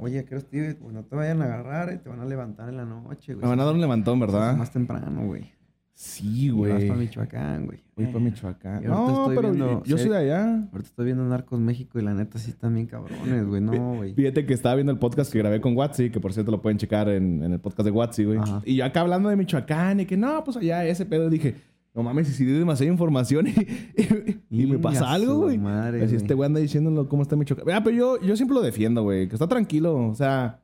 oye, ¿qué estoy? Pues no te vayan a agarrar y te van a levantar en la noche, güey. Me van a dar un levantón, ¿verdad? Más temprano, güey. Sí, Y Vas güey. para Michoacán, güey. Voy para Eh, Michoacán. No, estoy pero viendo yo soy de allá. Ahorita estoy viendo Narcos México y la neta sí están bien cabrones, güey. No, güey. Fíjate que estaba viendo el podcast que grabé con Watsi, que por cierto lo pueden checar en, en el podcast de Watsi, güey. Y yo acá hablando de Michoacán y que no, pues allá ese pedo, dije, no mames, si di demasiada información y, y- y me pasa algo, güey. madre, Así este güey anda diciéndolo cómo está Michoacán. Ah, pero yo, yo siempre lo defiendo, güey, que está tranquilo. O sea,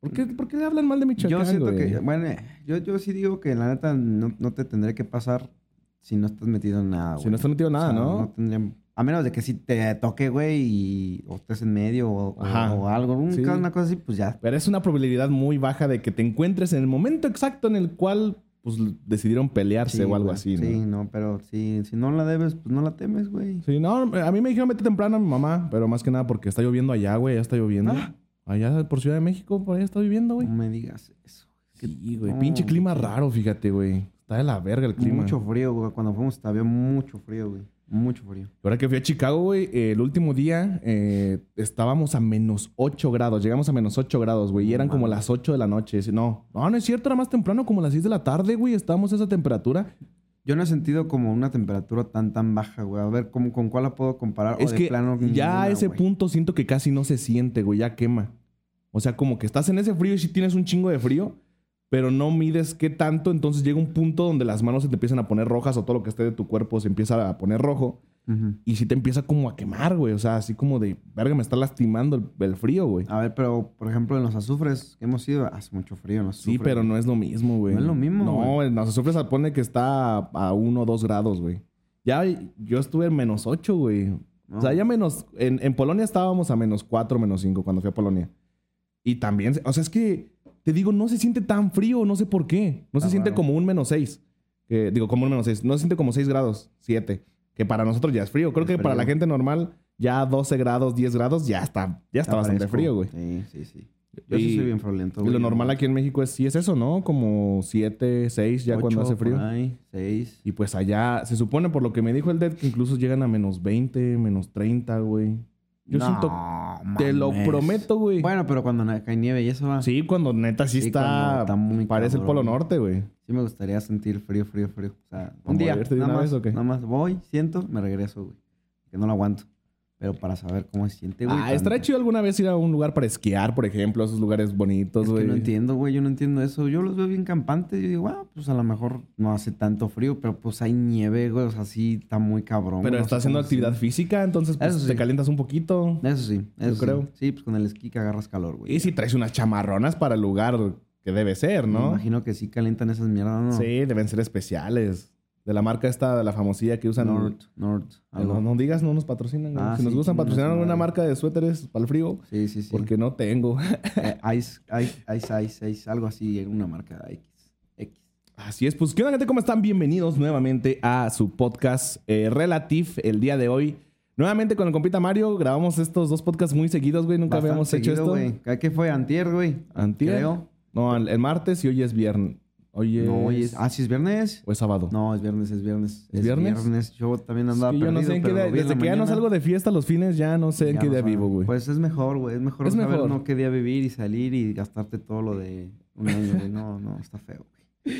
¿por qué, por qué le hablan mal de Michoacán, Yo siento güey? que, bueno, yo, yo sí digo que la neta no, no te tendré que pasar si no estás metido en nada, güey. Si no está metido nada, O sea, ¿no? tendría- a menos de que si te toque, güey, y o estés en medio o, algo, un- Sí. una cosa así, pues ya. Pero es una probabilidad muy baja de que te encuentres en el momento exacto en el cual pues decidieron pelearse Sí, o algo güey. así, ¿no? Sí, no, pero si, si no la debes, pues no la temes, güey. Sí, no, a mí me dijeron vete temprano a mi mamá, pero más que nada porque está lloviendo allá, güey, ya está lloviendo. Ah. Allá por Ciudad de México, por allá está lloviendo, güey. No me digas eso. Sí, güey, no, pinche clima raro, fíjate, güey. Está de la verga el clima. Mucho frío, güey. Cuando fuimos había mucho frío, güey. Mucho frío. Ahora que fui a Chicago, güey, eh, el último día eh, estábamos a menos 8 grados. Llegamos a menos 8 grados, güey. Y eran como las 8 de la noche. No, no, no es cierto, era más temprano, como las 6 de la tarde, güey. Estábamos a esa temperatura. Yo no he sentido como una temperatura tan, tan baja, güey. A ver, ¿cómo, ¿con cuál la puedo comparar? O Es de que plano, ya ninguna, a ese güey. punto siento que casi no se siente, güey. Ya quema. O sea, como que estás en ese frío y sí tienes un chingo de frío, pero no mides qué tanto. Entonces llega un punto donde las manos se te empiezan a poner rojas o todo lo que esté de tu cuerpo se empieza a poner rojo. Y sí te empieza como a quemar, güey. O sea, así como de, verga, me está lastimando el, el frío, güey. A ver, pero, por ejemplo, en los azufres que hemos ido, hace mucho frío en los Sí, azufres. pero no es lo mismo, güey. No es lo mismo, No, güey. en los azufres se pone que está a- a 1 o 2 grados, güey. Ya yo estuve en menos 8, güey. No. O sea, ya menos... En, en Polonia estábamos a menos 4, menos 5 cuando fui a Polonia. Y también... O sea, es que... Te digo, no se siente tan frío, no sé por qué. No se siente raro. como un menos 6. digo, como un menos 6. No se siente como 6 grados, 7. Que para nosotros ya es frío. Creo Es que para la frío. gente normal, ya 12 grados, 10 grados, ya está, ya está, bastante frío, güey. Sí, sí, sí. Yo Y- sí soy bien friolento, Y güey. lo normal aquí en México es, sí es eso, ¿no? Como 7, 6 ya cuando Ocho, hace frío. ahí, seis. Y pues allá, se supone por lo que me dijo el Dead, que incluso llegan a menos 20, menos 30, güey. Yo No, siento, te lo prometo, güey. Bueno, pero cuando cae nieve y eso va. sí, cuando neta sí, Sí, está, está muy parece el Polo. Norte, güey. Sí me gustaría sentir frío, frío, frío. O sea, ¿A un día, nada una más, vez o qué? nada más voy, siento, me regreso, güey. Que no lo aguanto. Pero para saber cómo se siente, güey. ah, estaría chido alguna vez ir a un lugar para esquiar, por ejemplo, esos lugares bonitos, Es güey. no entiendo, güey. Yo no entiendo eso. Yo los veo bien campantes. Yo digo, ah, pues a lo mejor no hace tanto frío, pero pues hay nieve, güey. O sea, sí está muy cabrón. Pero no está haciendo actividad física, entonces pues, te calientas un poquito. Eso sí, eso sí. creo. Sí, pues con el esquí que agarras calor, güey. Y si traes unas chamarronas para el lugar que debe ser, Me ¿no? imagino que sí calientan esas mierdas, ¿no? Sí, deben ser especiales. De la marca esta, de la famosilla que usan. Nord, Nord. No, no digas, no nos patrocinan. Ah, si nos gustan patrocinar alguna marca de suéteres para el frío, Sí, sí, sí. porque no tengo. Eh, Ice, Ice, Ice, Ice, Ice, algo así, una marca X. X. Así es, pues, ¿qué onda, gente? ¿Cómo están? Bienvenidos nuevamente a su podcast eh, Relative el día de hoy. Nuevamente con el compita Mario, grabamos estos dos podcasts muy seguidos, güey. Nunca Bastante habíamos hecho esto. ¿Qué fue? Antier, güey. Antier. Creo. No, el, el martes y hoy es viernes. Hoy es... No, hoy es... Ah, ¿sí es viernes? ¿O es sábado? No, es viernes, es viernes. ¿Es viernes? Yo también andaba que yo no sé perdido, en qué pero día... lo vi en Desde que ya no salgo de fiesta los fines, ya no sé en qué no día sabe. vivo, güey. Pues es mejor, güey. Es mejor Es saber mejor. no qué día vivir y salir y gastarte todo lo de un año, güey. No, no, está feo, güey.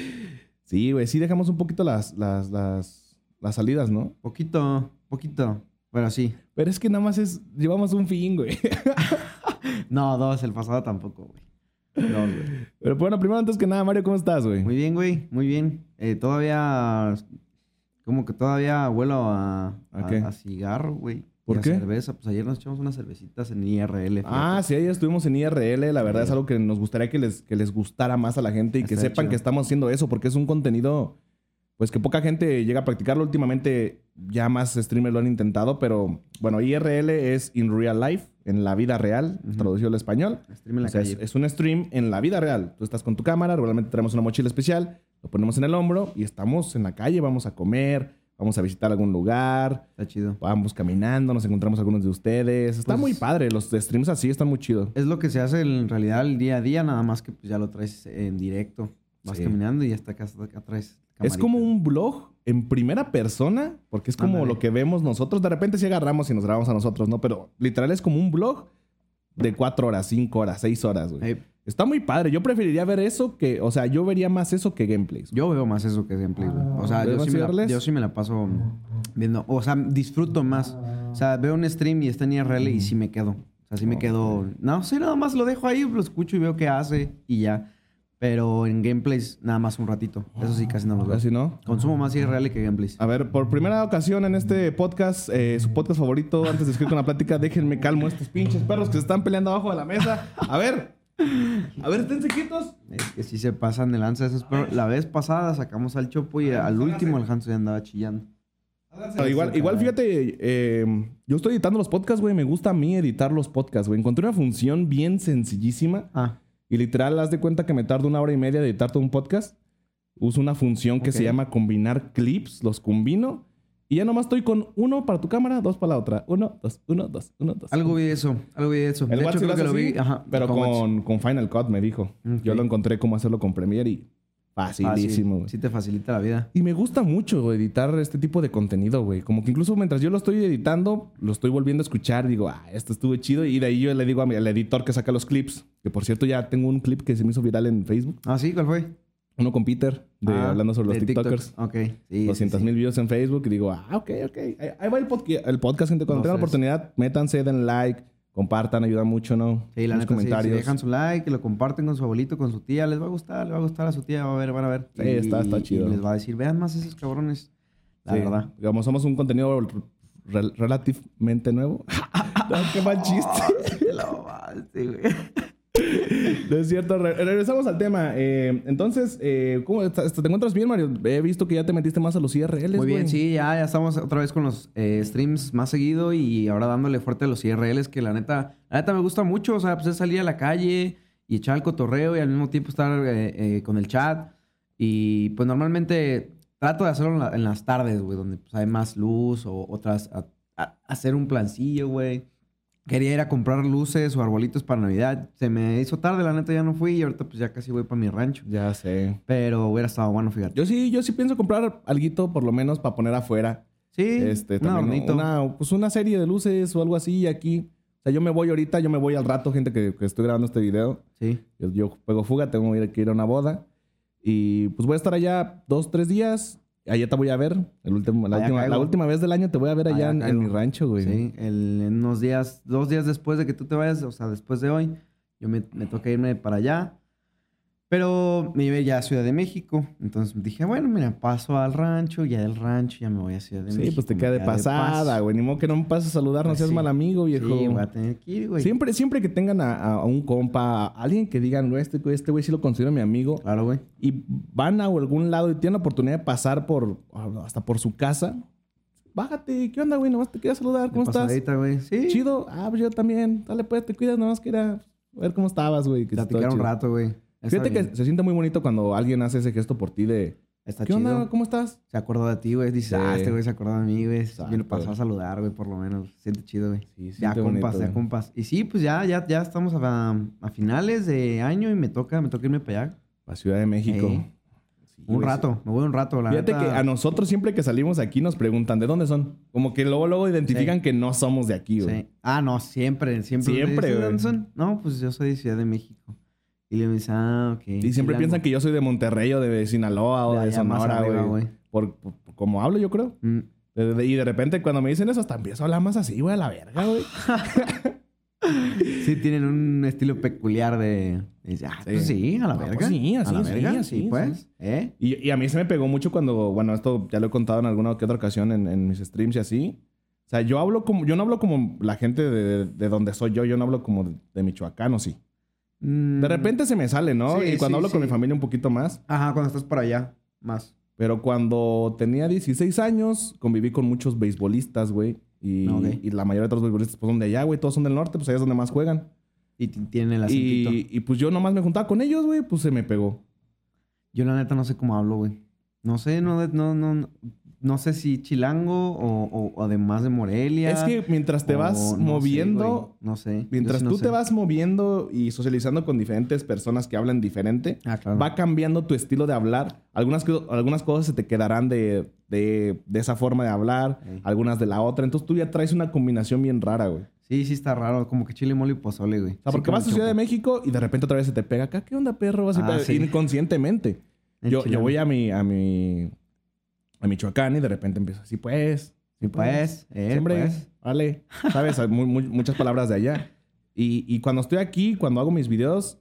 Sí, güey, sí dejamos un poquito las, las, las, las salidas, ¿no? Poquito, poquito. Pero sí. Pero es que nada más es... Llevamos un fin, güey. No, dos, el pasado tampoco, güey. No, güey. Pero bueno, primero, antes que nada, Mario, ¿cómo estás, güey? Muy bien, güey, muy bien. Eh, todavía, como que todavía huelo a, ¿A qué? a cigarro, güey. ¿Por Y a qué? cerveza. Pues ayer nos echamos unas cervecitas en IRL. Ah, sí, ayer estuvimos en IRL. La verdad Sí. es algo que nos gustaría que les, que les gustara más a la gente y que Está sepan chido. que estamos haciendo eso, porque es un contenido, pues que poca gente llega a practicarlo. Últimamente ya más streamers lo han intentado, pero bueno, IRL es in real life, en la vida real, Ujú. traducido al español. O sea, es, un stream en la vida real. Tú estás con tu cámara, regularmente tenemos una mochila especial, lo ponemos en el hombro y estamos en la calle, vamos a comer, vamos a visitar algún lugar, Está chido. vamos caminando, nos encontramos algunos de ustedes. Está Pues- muy padre, los streams así están muy chidos. Es lo que se hace en realidad el día a día, nada más que pues, ya lo traes en directo. Vas Sí. caminando y hasta acá, acá traes. Es como un blog en primera persona, porque es como lo que vemos nosotros. De repente sí agarramos y nos grabamos a nosotros, ¿no? Pero literal es como un blog de cuatro horas, cinco horas, seis horas, güey. Está muy padre. Yo preferiría ver eso que, o sea, yo vería más eso que gameplays. yo veo más eso que gameplay, güey. O sea, ¿Ves yo sí, me la, irles? yo sí me la paso viendo. O sea, disfruto más. O sea, veo un stream y está en IRL y sí me quedo. O sea, sí me quedo. No sé, nada más lo dejo ahí, lo escucho y veo qué hace y ya. Pero en gameplays, nada más un ratito. Eso sí, casi no los veo. Así, ¿no? Consumo más IRL que gameplays. A ver, por primera ocasión en este podcast, eh, su podcast favorito, antes de seguir con la plática, déjenme calmo a estos pinches perros que se están peleando abajo de la mesa. A ver, a ver, esténse quietos. Es que sí se pasan de lanza esos perros. La vez pasada sacamos al Chopo y al último el Hanso ya andaba chillando. Pero igual, igual fíjate, eh, yo estoy editando los podcasts, güey. Me gusta a mí editar los podcasts, güey. Encontré una función bien sencillísima. Ah, Y literal, haz de cuenta que me tardo una hora y media de editar todo un podcast. Uso una función que se llama combinar clips, los combino. Y ya nomás estoy con uno para tu cámara, dos para la otra. Uno, dos, uno, dos, uno, dos. algo vi eso. Algo vi eso. El de hecho, creo que lo vi. Ajá, pero con con, Final Cut me dijo. Yo lo encontré cómo hacerlo con Premiere y facilísimo, güey. Sí te facilita la vida. Y me gusta mucho güey, editar este tipo de contenido, güey. Como que incluso mientras yo lo estoy editando, lo estoy volviendo a escuchar. Digo, ah, esto estuvo chido. Y de ahí yo le digo a mi- al editor que saca los clips. Que por cierto, ya tengo un clip que se me hizo viral en Facebook. Ah, sí, ¿cuál fue? Uno con Peter, de, Ah, hablando sobre los de TikTok. TikTokers. Ok. Sí, sí, 200 mil views en Facebook. Y digo, ah, ok, ok. Ahí, va el, podca- el podcast, gente. Cuando No tengan la oportunidad, métanse, den like, compartan, ayuda mucho, ¿no? Sí, la Los neta, sí, comentarios. si dejan su like, que lo comparten con su abuelito, con su tía, les va a gustar, les va a gustar a su tía, va a ver, van a ver. Sí, está- está y chido. les va a decir, vean más esos cabrones. La Sí. verdad. Digamos, somos un contenido rel- relativamente nuevo. No, qué mal chiste. Te la mamaste, güey. No es cierto. Re- regresamos al tema. Eh, entonces, eh, ¿cómo te encuentras bien, Mario? He visto que ya te metiste más a los IRLs, Muy bien, güey. sí, ya, ya estamos otra vez con los eh, streams más seguido y ahora dándole fuerte a los IRLs que la neta, la neta me gusta mucho. O sea, pues es salir a la calle y echar el cotorreo y al mismo tiempo estar eh, con el chat. Y pues normalmente trato de hacerlo en, la- en las tardes, güey, donde pues, hay más luz o otras, a- a- hacer un plancillo, güey. Quería ir a comprar luces o arbolitos para Navidad. Se me hizo tarde, la neta ya no fui y ahorita pues ya casi voy para mi rancho. Ya sé. Pero hubiera estado bueno, fíjate. Yo sí, yo sí pienso comprar alguito por lo menos para poner afuera. Sí, Este, un también adornito. una, pues una serie de luces o algo así aquí. O sea, yo me voy ahorita, yo me voy al rato, gente que, que estoy grabando este video. Sí. Yo, yo fuga, tengo que ir a una boda. Y pues voy a estar allá dos, tres días. Allá te voy a ver. El último, la, última, la última vez del año te voy a ver allá, Allá en, en mi rancho, güey. Sí, el- en unos días, dos días después de que tú te vayas, o sea, después de hoy, yo me, me toca irme para allá. Pero me iba ya a Ciudad de México. Entonces dije, bueno, mira, paso al rancho, ya del rancho ya me voy a Ciudad de Sí, México. pues te queda de pasada, güey. Ni modo que no me pases a saludar, no Pues seas sí. mal amigo, viejo. Sí, voy a tener que ir, güey. Siempre, siempre que tengan a, a un compa, a alguien que digan, "Güey, este güey este güey sí lo considero mi amigo, Claro, güey. y van a algún lado y tienen la oportunidad de pasar por, hasta por su casa, bájate, ¿qué onda, güey? Nomás te quería saludar, ¿cómo De estás? pasadita, güey. Sí. Chido, ah, pues yo también, dale pues, te cuidas, nomás quería ver cómo estabas, güey. sí Platicar un chido. rato, güey. Fíjate bien. que se siente muy bonito cuando alguien hace ese gesto por ti de, Está ¿qué chido. onda? ¿Cómo estás? Se acordó de ti, güey. Dice, Sí. ah, este güey se acordó de mí, güey. Yo le pasó a saludar, güey, por lo menos. Se Siente chido, güey. Sí, Ya compas, bonito, ya compas. Y sí, pues ya, ya, ya estamos a, a finales de año y me toca, me toca irme para allá. A Ciudad de México. Sí, Un güey, rato, me voy un rato, la Fíjate neta. que a nosotros siempre que salimos aquí nos preguntan de dónde son. Como que luego luego identifican Sí. que no somos de aquí, güey. Sí. Ah, no, siempre, siempre. Siempre, ¿De güey. dónde son? No, pues yo soy de Ciudad de México. Y le dicen, ah, ok. Y siempre piensan que yo soy de Monterrey o de Sinaloa o De de, Sonora, güey. Por, como hablo, yo creo. Mm. De- de- y de repente cuando me dicen eso, hasta empiezo a hablar más así, güey, a la verga, güey. Sí, tienen un estilo peculiar de. de, ah, pues Sí. sí, a la Ah, verga. pues sí, así, a la sí, verga, así, sí, pues. sí. ¿Eh? Y, y a mí se me pegó mucho cuando, bueno, esto ya lo he contado en alguna que otra ocasión en, en mis streams y así. O sea, yo hablo como, yo no hablo como la gente de, de donde soy yo, yo no hablo como de, de Michoacán o sí. Mm. De repente se me sale, ¿no? Sí, y cuando sí, hablo con mi familia un poquito más. Ajá, cuando estás por allá, más. Pero cuando tenía 16 años, conviví con muchos beisbolistas, güey. Y, Ok. y la mayoría de los beisbolistas pues, son de allá, güey. Todos son del norte, pues allá es donde más juegan. Y tienen el acentito. Y, y pues yo nomás me juntaba con ellos, güey. Pues se me pegó. Yo la neta no sé cómo hablo, güey. No sé, no, no, no, no, no sé si chilango o, además de Morelia. Es que mientras te o vas no sé, moviendo. No sé. Mientras sí no tú sé. te vas moviendo y socializando con diferentes personas que hablan diferente, Ah, claro. va cambiando tu estilo de hablar. Algunas, algunas cosas se te quedarán de, de, de esa forma de hablar, algunas de la otra. Entonces tú ya traes una combinación bien rara, güey. Sí, sí está raro. Como que chile, mole y pozole, güey. O sea, porque vas a Ciudad de México y de repente otra vez se te pega acá. ¿Qué onda, perro? Vas a Ah, sí. inconscientemente. Yo, yo voy a mi, a mi a Michoacán y de repente empiezo así, pues. Sí, pues. Eh, Siempre, pues. vale. ¿Sabes? Hay mu- mu- muchas palabras de allá. Y, y cuando estoy aquí, cuando hago mis videos,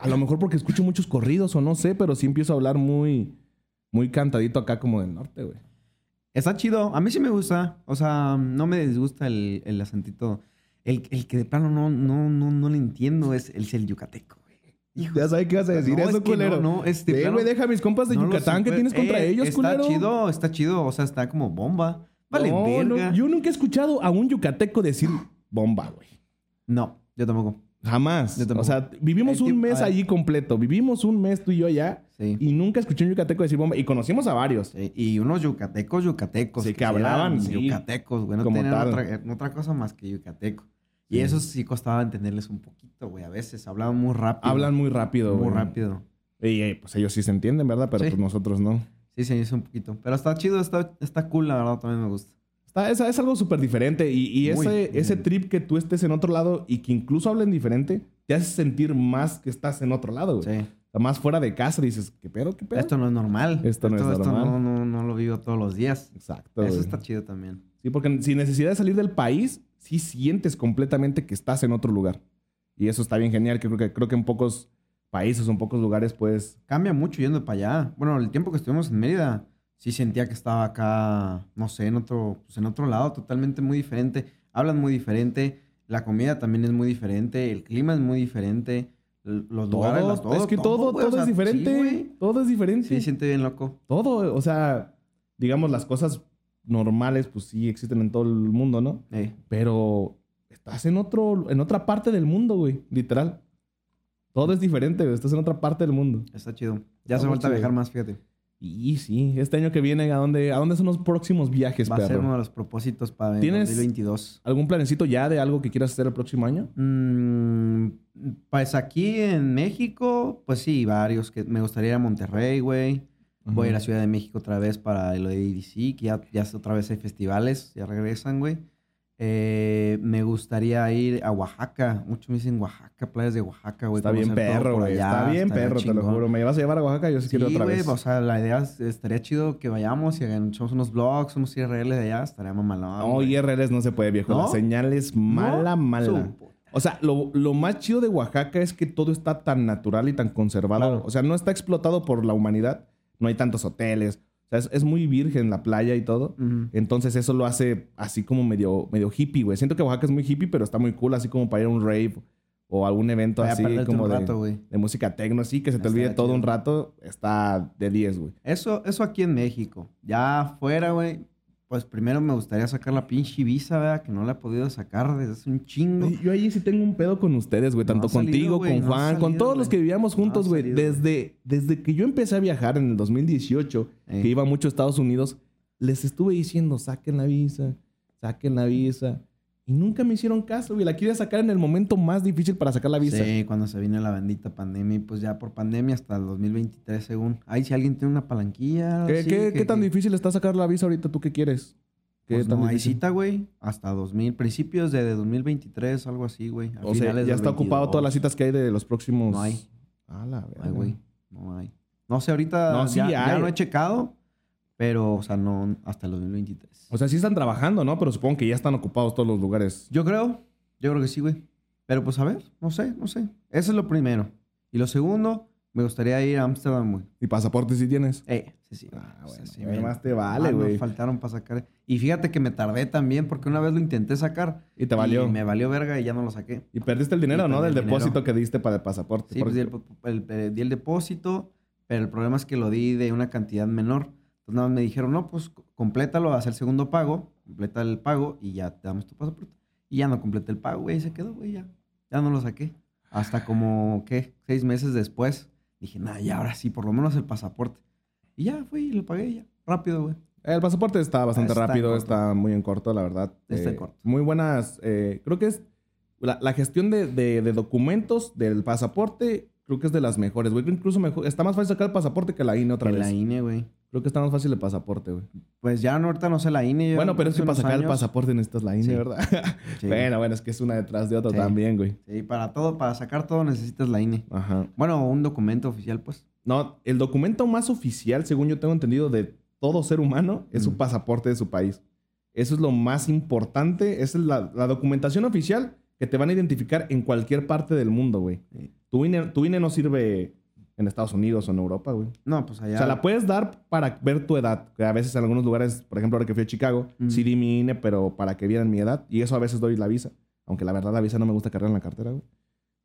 a lo mejor porque escucho muchos corridos o no sé, pero sí empiezo a hablar muy, muy cantadito acá como del norte, güey. Está chido. A mí sí me gusta. O sea, no me disgusta el, el acentito. El, el que de plano no, no, no, no le entiendo es el, el yucateco. Hijo Ya sabes qué vas a decir No, eso, es que culero. no, no, es de Ve, plano- güey, deja a mis compas de no Yucatán. ¿Qué supe- tienes contra Eh, ellos, está culero? chido, está chido. O sea, está como bomba. Vale, No, no, verga. yo nunca he escuchado a un yucateco decir bomba, güey. No, yo tampoco. Jamás. Yo tampoco. O sea, vivimos El un mes allí completo. Vivimos un mes tú y yo allá. Sí. Y nunca escuché un yucateco decir bomba. Y conocimos a varios. Sí, Y unos yucatecos, yucatecos. Sí, que hablaban, sí. Yucatecos, güey. No tenían otra, eh, otra cosa más que yucateco. Y Sí. eso sí costaba entenderles un poquito, güey. A veces hablaban muy rápido. Hablan muy rápido, muy güey. rápido. Y eh, pues ellos sí se entienden, ¿verdad? Pero Sí. pues nosotros no. Sí, se hizo un poquito. Pero está chido, está, está cool, la verdad, también me gusta. Está, es, es algo súper diferente. Y, y Muy, ese, muy. ese trip que tú estés en otro lado y que incluso hablen diferente, te hace sentir más que estás en otro lado, güey. Sí. Más fuera de casa dices, ¿qué pedo? ¿Qué pedo? Esto no es normal. Esto no es normal. no, no, no lo vivo todos los días. Exacto. Eso güey. está chido también. Sí, porque sin necesidad de salir del país, sí sientes completamente que estás en otro lugar. Y eso está bien genial, que creo que, creo que en pocos países o en pocos lugares, pues, Cambia mucho yendo para allá. Bueno, el tiempo que estuvimos en Mérida, sí sentía que estaba acá, no sé, en otro, pues en otro lado, totalmente muy diferente. Hablan muy diferente. La comida también es muy diferente. El clima es muy diferente. Los lugares, las- todo, es que todo, todo o sea, es diferente. sí, todo es diferente. Sí, siente bien loco. Todo, o sea, digamos, las cosas normales, pues sí existen en todo el mundo, ¿no? Eh, Pero estás en otro, en otra parte del mundo, güey, literal. Todo es diferente, güey. Estás en otra parte del mundo. está chido. Ya Está muy falta viajar más, fíjate. Y sí, este año que viene, ¿a dónde, a dónde son los próximos viajes, Va a ser uno de los propósitos para el ¿Tienes- 2022. ¿Algún planecito ya de algo que quieras hacer el próximo año? Mm, pues aquí en México, pues sí, varios. que Me gustaría ir a Monterrey, güey. Voy a ir a Ciudad de México otra vez para lo de que ya, ya otra vez hay festivales, ya regresan, güey. Eh, me gustaría ir a Oaxaca. Muchos me dicen Oaxaca, playas de Oaxaca, güey. Está bien perro, güey. Está bien estaría perro, te lo juro. ¿Me vas a llevar a Oaxaca? Yo sí, Sí, quiero otra güey, vez. o sea, la idea es- estaría chido que vayamos y hagamos unos vlogs, unos IRL de allá, estaría mamalón. No, güey. IRLs no se puede, viejo. ¿No? La señal es ¿No? mala, mala. O sea, lo, lo más chido de Oaxaca es que todo está tan natural y tan conservado. Claro. O sea, no está explotado por la humanidad. No hay tantos hoteles. O sea, es, es muy virgen la playa y todo. Entonces eso lo hace así como medio, medio hippie, güey. Siento que Oaxaca es muy hippie, pero está muy cool, así como para ir a un rave o algún evento Vaya así como de, rato, de música tecno, así que se te Está olvide todo chido. un rato. Está de 10, güey. Eso, eso aquí en México. Ya afuera, güey. Pues primero me gustaría sacar la pinche visa, ¿verdad? Que no la he podido sacar desde hace un chingo. Yo ahí sí tengo un pedo con ustedes, güey. Tanto salido, contigo, con no Juan, con todos los que vivíamos juntos, güey. desde, desde que yo empecé a viajar en el 2018, Eh. que iba mucho a Estados Unidos, les estuve diciendo, saquen la visa, saquen la visa. Y nunca me hicieron caso, güey. La quería sacar en el momento más difícil para sacar la visa. Sí, cuando se vino la bendita pandemia. Y pues ya por pandemia hasta el 2023, según. Ay, si alguien tiene una palanquilla. ¿Qué, sí, qué- que- qué tan que- difícil está sacar la visa ahorita? ¿Tú qué quieres? ¿Qué Pues tan no hay difícil? cita, güey. Hasta 2000, principios de 2023, algo así, güey. O sea, ya está ocupado 22. todas las citas que hay de los próximos... No hay. Ah, la verga. Ay, güey. No hay. No sé, ahorita No, sí ya, ya hay. no he checado, pero, o sea, no hasta el 2023. O sea, sí están trabajando, ¿no? Pero supongo que ya están ocupados todos los lugares. Yo creo, yo creo que sí, güey. Pero pues a ver, no sé, no sé. Eso es lo primero. Y lo segundo, me gustaría ir a Ámsterdam, güey. ¿Y pasaporte sí tienes? Eh, sí, sí. Ah, bueno, sí, me- más te vale, Ah, me güey. faltaron para sacar. Y fíjate que me tardé también porque una vez lo intenté sacar. Y te valió. Y me valió verga y ya no lo saqué. Y perdiste el dinero, Y ¿no? Del dinero. depósito que diste para el pasaporte. Sí, pues di el, Porque- el- el- di el depósito, pero el problema es que lo di de una cantidad menor. Entonces nada me dijeron, no, pues complétalo, haz el segundo pago, completa el pago y ya te damos tu pasaporte. Y ya no completé el pago, güey, y se quedó, güey, ya. Ya no lo saqué. Hasta como, ¿qué? Seis meses después. Dije, nada, ya ahora sí, por lo menos el pasaporte. Y ya fui y lo pagué ya. Rápido, güey. El pasaporte está bastante Está rápido, está muy en corto, la verdad. Está en Eh, corto. Muy buenas. eh, creo que es. La, la gestión de, de- de documentos del pasaporte, creo que es de las mejores, güey. Incluso mejor, está más fácil sacar el pasaporte que la INE otra En vez. la INE, güey. Creo que está más fácil el pasaporte, güey. Pues ya no, ahorita no sé la INE. Bueno, pero es que para sacar el pasaporte necesitas la INE, Sí. ¿verdad? Sí. Bueno, bueno, es que es una detrás de otra Sí. también, güey. Sí, para todo, para sacar todo necesitas la INE. Ajá. Bueno, un documento oficial, pues. No, el documento más oficial, según yo tengo entendido, de todo ser humano es su Mm. pasaporte de su país. Eso es lo más importante. Esa es la, la documentación oficial que te van a identificar en cualquier parte del mundo, güey. Tu INE, tu INE no sirve en Estados Unidos o en Europa, güey. No, pues allá. O sea, la puedes dar para ver tu edad. Que a veces en algunos lugares, por ejemplo, ahora que fui a Chicago, Mm. sí di mi INE, pero para que vieran mi edad. Y eso a veces doy la visa. Aunque la verdad la visa no me gusta cargar en la cartera, güey.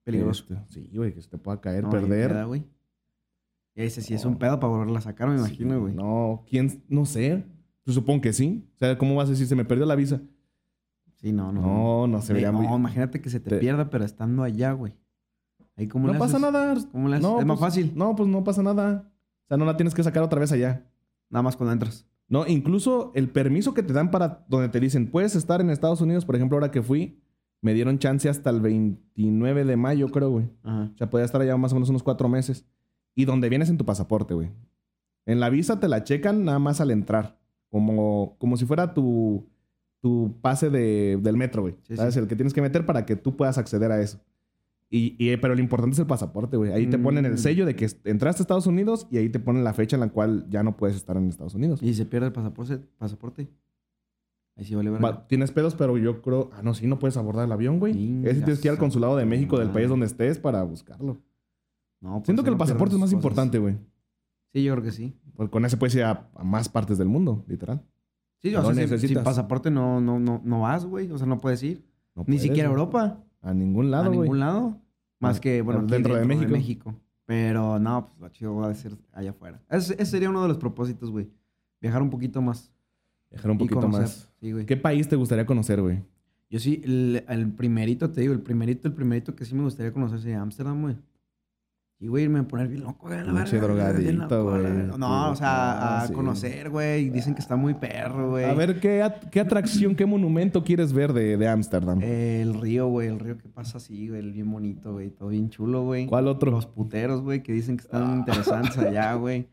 Peligroso. Este, sí, güey, que se te pueda caer, No, perder. queda, güey. Y ese sí es un pedo para volverla a sacar, me imagino, güey. No, ¿quién? No sé. Yo supongo que sí. O sea, ¿cómo vas a decir? Se me perdió la visa. Sí, no, no. No, no se Sí, vería no, muy... imagínate que se te, Te- pierda, pero estando allá, güey. Ahí como No pasa nada. Es más pues, fácil. No, pues no pasa nada. O sea, no la tienes que sacar otra vez allá. Nada más cuando entras. No, incluso el permiso que te dan para donde te dicen, puedes estar en Estados Unidos, por ejemplo, ahora que fui, me dieron chance hasta el 29 de mayo, creo, güey. Ajá. O sea, podía estar allá más o menos unos cuatro meses. Y donde vienes en tu pasaporte, güey. En la visa te la checan nada más al entrar. Como, como si fuera tu, tu pase de- del metro, güey. Sí, ¿Sabes? sí. El que tienes que meter para que tú puedas acceder a eso. Y, y- pero lo importante es el pasaporte, güey. Ahí te ponen el Mm. sello de que entraste a Estados Unidos y ahí te ponen la fecha en la cual ya no puedes estar en Estados Unidos. Y se pierde el pasaporte. pasaporte. Ahí sí vale. Va, tienes pedos, pero yo creo... Ah, no, sí, no puedes abordar el avión, güey. Ese tienes que ir al su consulado de México del país donde estés para buscarlo. No, pues Siento que el pasaporte es más cosas. importante, güey. Sí, yo creo que sí. Porque con ese puedes ir a, a más partes del mundo, literal. Sí, o sea, sin- sin, necesitas. pasaporte no, no, no, no vas, güey. O sea, no puedes ir. No Ni puedes, siquiera a. Europa. A ningún lado, a güey. ningún lado. Más que, bueno, aquí dentro de México. Pero no, pues lo chido va a ser allá afuera. Ese, ese sería uno de los propósitos, güey. Viajar un poquito más. Viajar un poquito más. Sí, güey. ¿Qué país te gustaría conocer, güey? Yo sí, el, el primerito, te digo, el primerito, el primerito que sí me gustaría conocer sería Ámsterdam, güey. Y, güey, irme a poner bien loco, güey. a la güey. No, o sea, a Ah, sí. conocer, güey. Dicen que está muy perro, güey. A ver, ¿qué, at- qué atracción, qué monumento quieres ver de de Ámsterdam? El río, güey, el río que pasa así, güey, el bien bonito, güey, todo bien chulo, güey. ¿Cuál otro? Los puteros, güey, que dicen que están interesantes allá, güey.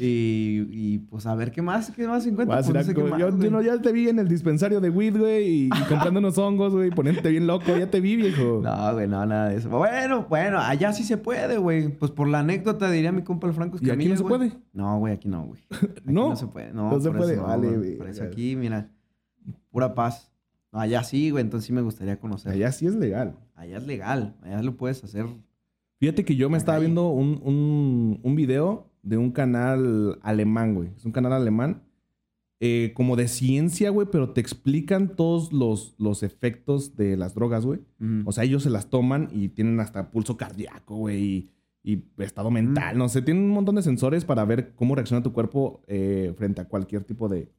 Y, y, pues a ver qué más, qué más encuentro. Pues, no qué más, yo, yo güey. no, ya te vi en el dispensario de weed, güey, y, y comprando unos hongos, güey, poniéndote bien loco. Ya te vi, viejo. No, güey, no, nada de eso. Bueno, bueno, allá sí se puede, güey. Pues por la anécdota diría mi compa el Franco ¿Y aquí Escamilla, no se güey. puede? No, güey, aquí no, güey. Aquí ¿No? no se puede. No, No se puede, eso vale, güey. Por eso aquí, mira, pura paz. No, allá sí, güey, entonces sí me gustaría conocer. Allá sí es legal. Allá es legal, allá lo puedes hacer. Fíjate que yo me estaba viendo un, un, un video de un canal alemán, güey. Es un canal alemán. eh, como de ciencia, güey, pero te explican todos los, los efectos de las drogas, güey. Mm. O sea, ellos se las toman y tienen hasta pulso cardíaco, güey, y, y estado mental, no sé. Tienen un montón de sensores para ver cómo reacciona tu cuerpo eh, frente a cualquier tipo de,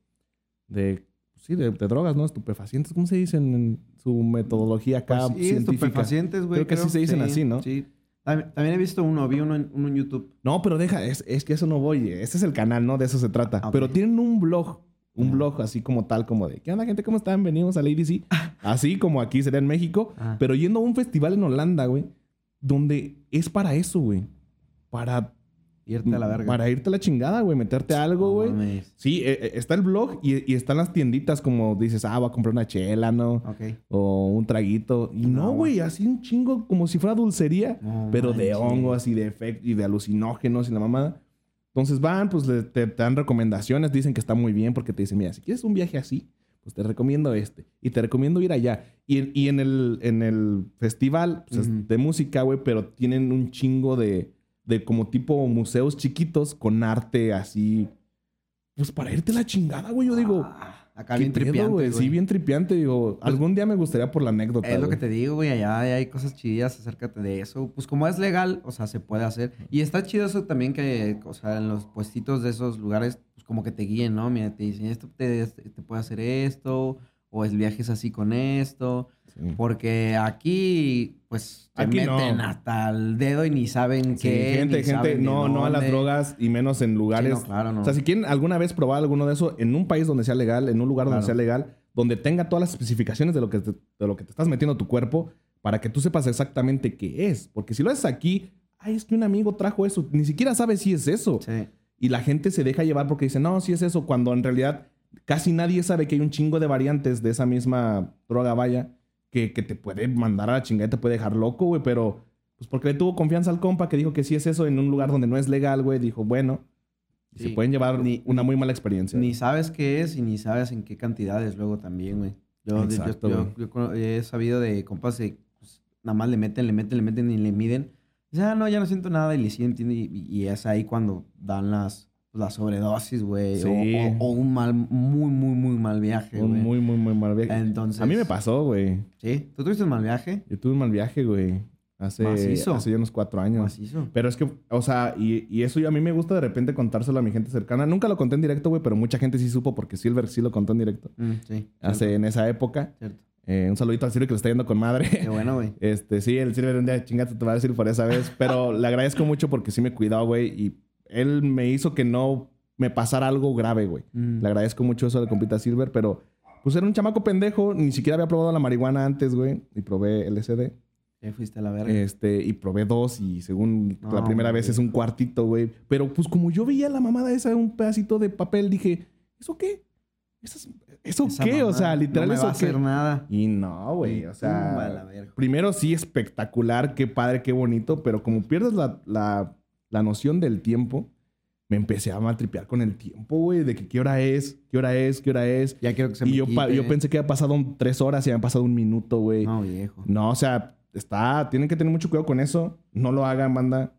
de sí, de, de drogas, ¿no? Estupefacientes, ¿cómo se dicen en su metodología acá Pues sí, científica? estupefacientes, güey. Creo que así se dicen así, ¿no? Sí. También, he visto uno, vi uno en, uno en YouTube. No, pero deja, es, es que eso no voy. Ese es el canal, ¿no? De eso se trata. Ok. Pero tienen un blog. Un Ajá. blog así como tal, como de, ¿qué onda, gente? ¿Cómo están? Venimos a Lady C. Así como aquí sería en México. Ah. Pero yendo a un festival en Holanda, güey. Donde es para eso, güey. Para, Irte a la verga. para irte a la chingada, güey. Meterte algo, güey. Sí, eh, eh, está el blog y, y están las tienditas como dices, ah, voy a comprar una chela, ¿no? Ok. O un traguito. Y No, no, güey, así un chingo como si fuera dulcería pero de hongos y de efectos y de alucinógenos y la mamada. Entonces van, pues le- te, te dan recomendaciones, dicen que está muy bien porque te dicen, mira, si quieres un viaje así, pues te recomiendo este. Y te recomiendo ir allá. Y, en- y en, el, en el festival pues, es de música, güey, pero tienen un chingo de, de como tipo museos chiquitos con arte así. Pues para irte la chingada, güey. Yo digo, Ah, acá ¿qué bien pedo, tripiante, güey. Sí, bien tripiante. Digo, algún día me gustaría por la anécdota. Es lo que te digo, güey. Allá hay cosas chidas acércate de eso. Pues como es legal, o sea, se puede hacer. Y está chido eso también que, o sea, en los puestitos de esos lugares, pues como que te guíen, ¿no? Mira, te dicen, esto te, te puede hacer esto, o el viaje es así con esto. Sí. Porque aquí, pues, te Aquí no. meten hasta el dedo y ni saben Sí, qué. gente, gente, no, no a las drogas y menos en Sí, lugares. no, claro, no. O sea, si quieren alguna vez probar alguno de eso en un país donde sea legal, en un lugar donde sea legal, donde tenga todas las especificaciones de lo que te, de lo que te estás metiendo a tu cuerpo, para que tú sepas exactamente qué es. Porque si lo haces aquí, ay, es que un amigo trajo eso, ni siquiera sabes si es eso. Y la gente se deja llevar porque dice, no, sí es eso, cuando en realidad casi nadie sabe que hay un chingo de variantes de esa misma droga, vaya, que, que te puede mandar a la chingada y te puede dejar loco, güey, pero pues porque le tuvo confianza al compa que dijo que sí es eso en un lugar donde no es legal, güey, dijo, bueno, se pueden llevar Ni- una muy mala experiencia. Ni sabes qué es y ni sabes en qué cantidades luego también, güey. Yo, yo- Exacto, yo- he sabido de compas que pues, nada más le meten, le meten, le meten y le miden. Dice, ah, no, ya no siento nada y le siguen y es ahí cuando dan las, las sobredosis, güey. o- Sí. O, o un mal, muy, muy, muy mal viaje, un güey. muy, muy, muy mal viaje. Entonces... A mí me pasó, güey. ¿Sí? ¿Tú tuviste un mal viaje? Yo tuve un mal viaje, güey. Hace, Macizo. hace ya unos cuatro años. Macizo. Pero es que, o sea, y, y eso yo- a mí me gusta de repente contárselo a mi gente cercana. Nunca lo conté en directo, güey, pero mucha gente sí supo porque Silver sí lo contó en directo. Mm, sí. Hace cierto, en esa época. cierto. Eh, un saludito al Silver que le está yendo con madre. Qué bueno, güey. Este, sí, el Silver un día chingate te va a decir por esa vez. Pero le agradezco mucho porque sí me cuidó, güey. Y él me hizo que no me pasara algo grave, güey. Mm. Le agradezco mucho eso de compita Silver, pero pues era un chamaco pendejo. Ni siquiera había probado la marihuana antes, güey. Y probé LSD. Ya fuiste a la verga. Este, y probé dos y según No, la primera güey. vez es un cuartito, güey. Pero pues como yo veía la mamada esa, un pedacito de papel, dije, ¿eso qué? ¿Eso, es- ¿eso Esa qué? O sea, literal, no me ¿eso va a qué? hacer nada. Y no, güey, o sea, verga. primero sí espectacular, qué padre, qué bonito, pero como pierdes la, la, la noción del tiempo, me empecé a maltripear con el tiempo, güey, de que qué hora es, qué hora es, qué hora es. Ya quiero que se Y me yo, quite. yo pensé que había pasado un- tres horas y habían pasado un minuto, güey. No, viejo. No, o sea, está, tienen que tener mucho cuidado con eso. No lo hagan, banda.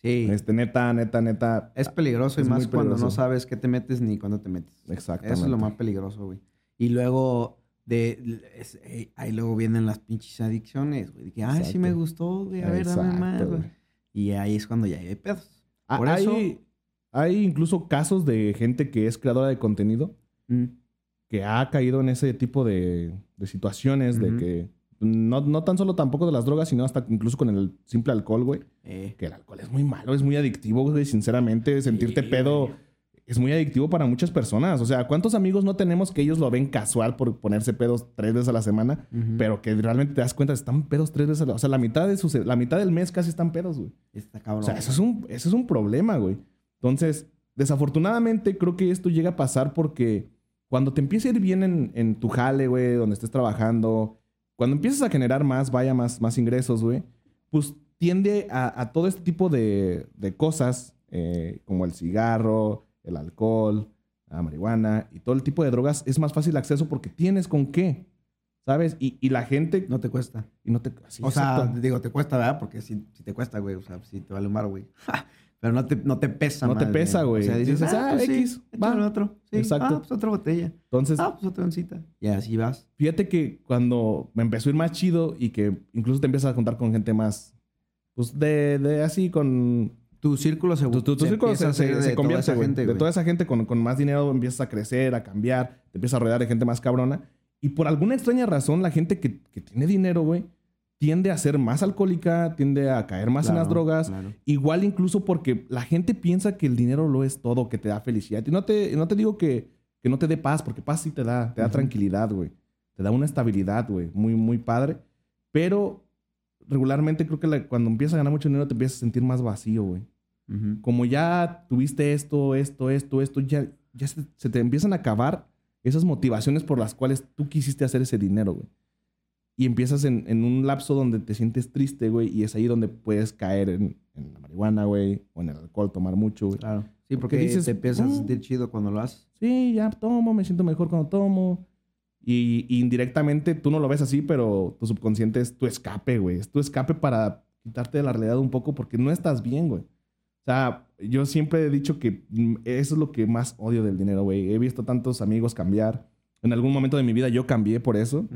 Sí. Este, neta, neta, neta. Es peligroso y más cuando no sabes qué te metes ni cuándo te metes. Exactamente. Eso es lo más peligroso, güey. Y luego, de, es- eh, ahí luego vienen las pinches adicciones, güey. De que, ay, sí me gustó, güey. A ver, dame más, güey. Y ahí es cuando ya hay pedos. Ah, Por hay, eso- hay incluso casos de gente que es creadora de contenido Mm. que ha caído en ese tipo de, de situaciones de que no, no tan solo tampoco de las drogas, sino hasta incluso con el simple alcohol, güey. Eh, Que el alcohol es muy malo, es muy adictivo, güey. Sinceramente, sentirte pedo. Es muy adictivo para muchas personas. O sea, ¿cuántos amigos no tenemos que ellos lo ven casual por ponerse pedos tres veces a la semana? Pero que realmente te das cuenta, están pedos tres veces a la... O sea, la mitad, de sus, la mitad del mes casi están pedos, güey. Está cabrón. O sea, eso es un, eso es un problema, güey. Entonces, desafortunadamente, creo que esto llega a pasar porque cuando te empieza a ir bien en, en tu jale, güey, donde estés trabajando, cuando empiezas a generar más, vaya, más, más ingresos, güey, pues tiende a, a todo este tipo de, de cosas, eh, como el cigarro, el alcohol, la marihuana y todo el tipo de drogas, es más fácil acceso porque tienes con qué, ¿sabes? Y, y la gente... No te cuesta. y no te, sí, o sea, digo, te cuesta, ¿verdad? Porque si, si te cuesta, güey. O sea, si te vale un bar, güey. Pero no te, no te pesa, No te más pesa, güey. O sea, dices, ah, ah, pues sí, X, échale va. otro. Sí, Exacto. Ah, pues otra botella. Entonces, Ah, pues otra oncita. Y así vas. Fíjate que cuando me empezó a ir más chido y que incluso te empiezas a contar con gente más, pues de, de así, con... Tu círculo se, Tu, tu- tu se círculo empieza se, de toda esa gente, De toda esa gente con, con más dinero empiezas a crecer, a cambiar, te empiezas a rodear de gente más cabrona. Y por alguna extraña razón, la gente que, que tiene dinero, güey, tiende a ser más alcohólica, tiende a caer más en las drogas. claro. Igual incluso porque la gente piensa que el dinero lo es todo, que te da felicidad. Y no te, no te digo que, que no te dé paz, porque paz sí te da, te da tranquilidad, güey. Te da una estabilidad, güey, muy, muy padre. Pero regularmente creo que la- cuando empiezas a ganar mucho dinero te empiezas a sentir más vacío, güey. Como ya tuviste esto, esto, esto, esto, ya, ya se, se te empiezan a acabar esas motivaciones por las cuales tú quisiste hacer ese dinero, güey. Y empiezas en, en un lapso donde te sientes triste, güey, y es ahí donde puedes caer en, en la marihuana, güey, o en el alcohol, tomar mucho, güey. Claro. Sí, porque Porque dices, te empiezas "Mm". a sentir chido cuando lo haces. Sí, ya tomo, me siento mejor cuando tomo. Y, y indirectamente tú no lo ves así, pero tu subconsciente es tu escape, güey. Es tu escape para quitarte de la realidad un poco porque no estás bien, güey. O sea, yo siempre he dicho que eso es lo que más odio del dinero, güey. He visto tantos amigos cambiar. En algún momento de mi vida yo cambié por eso.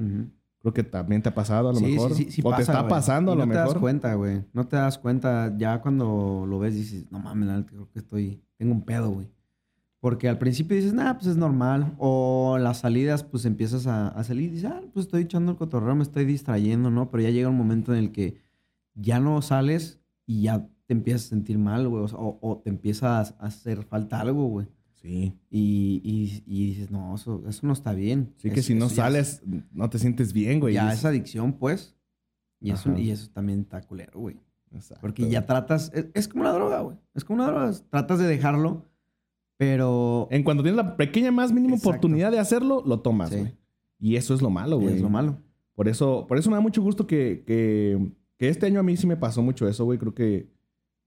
Creo que también te ha pasado a lo Sí, mejor. sí, sí, sí o pasa, te está pasando Y a lo no te mejor. das cuenta, güey. No te das cuenta. Ya cuando lo ves dices, no mames, creo que estoy... Tengo un pedo, güey. Porque al principio dices, nah, pues es normal. O las salidas, pues empiezas a, a salir y dices, ah, pues estoy echando el cotorreo, me estoy distrayendo, ¿no? Pero ya llega un momento en el que ya no sales y ya te empiezas a sentir mal, güey. O, te empieza a hacer falta algo, güey. Sí. Y, y- y dices, no, eso, eso no está bien. Sí que Es- si no es- sales, no te sientes bien, güey. ya Es- adicción, pues. Y eso, y eso también está culero, güey. Exacto, Porque ya tratas, es, es como una droga, güey. Es como una droga. Tratas de dejarlo, Pero. En cuanto tienes la pequeña más mínima Exacto. oportunidad de hacerlo, lo tomas, Sí. güey. Y eso es lo malo, güey. es lo malo. Por eso, por eso me da mucho gusto que, que, que este año a mí sí me pasó mucho eso, güey. Creo que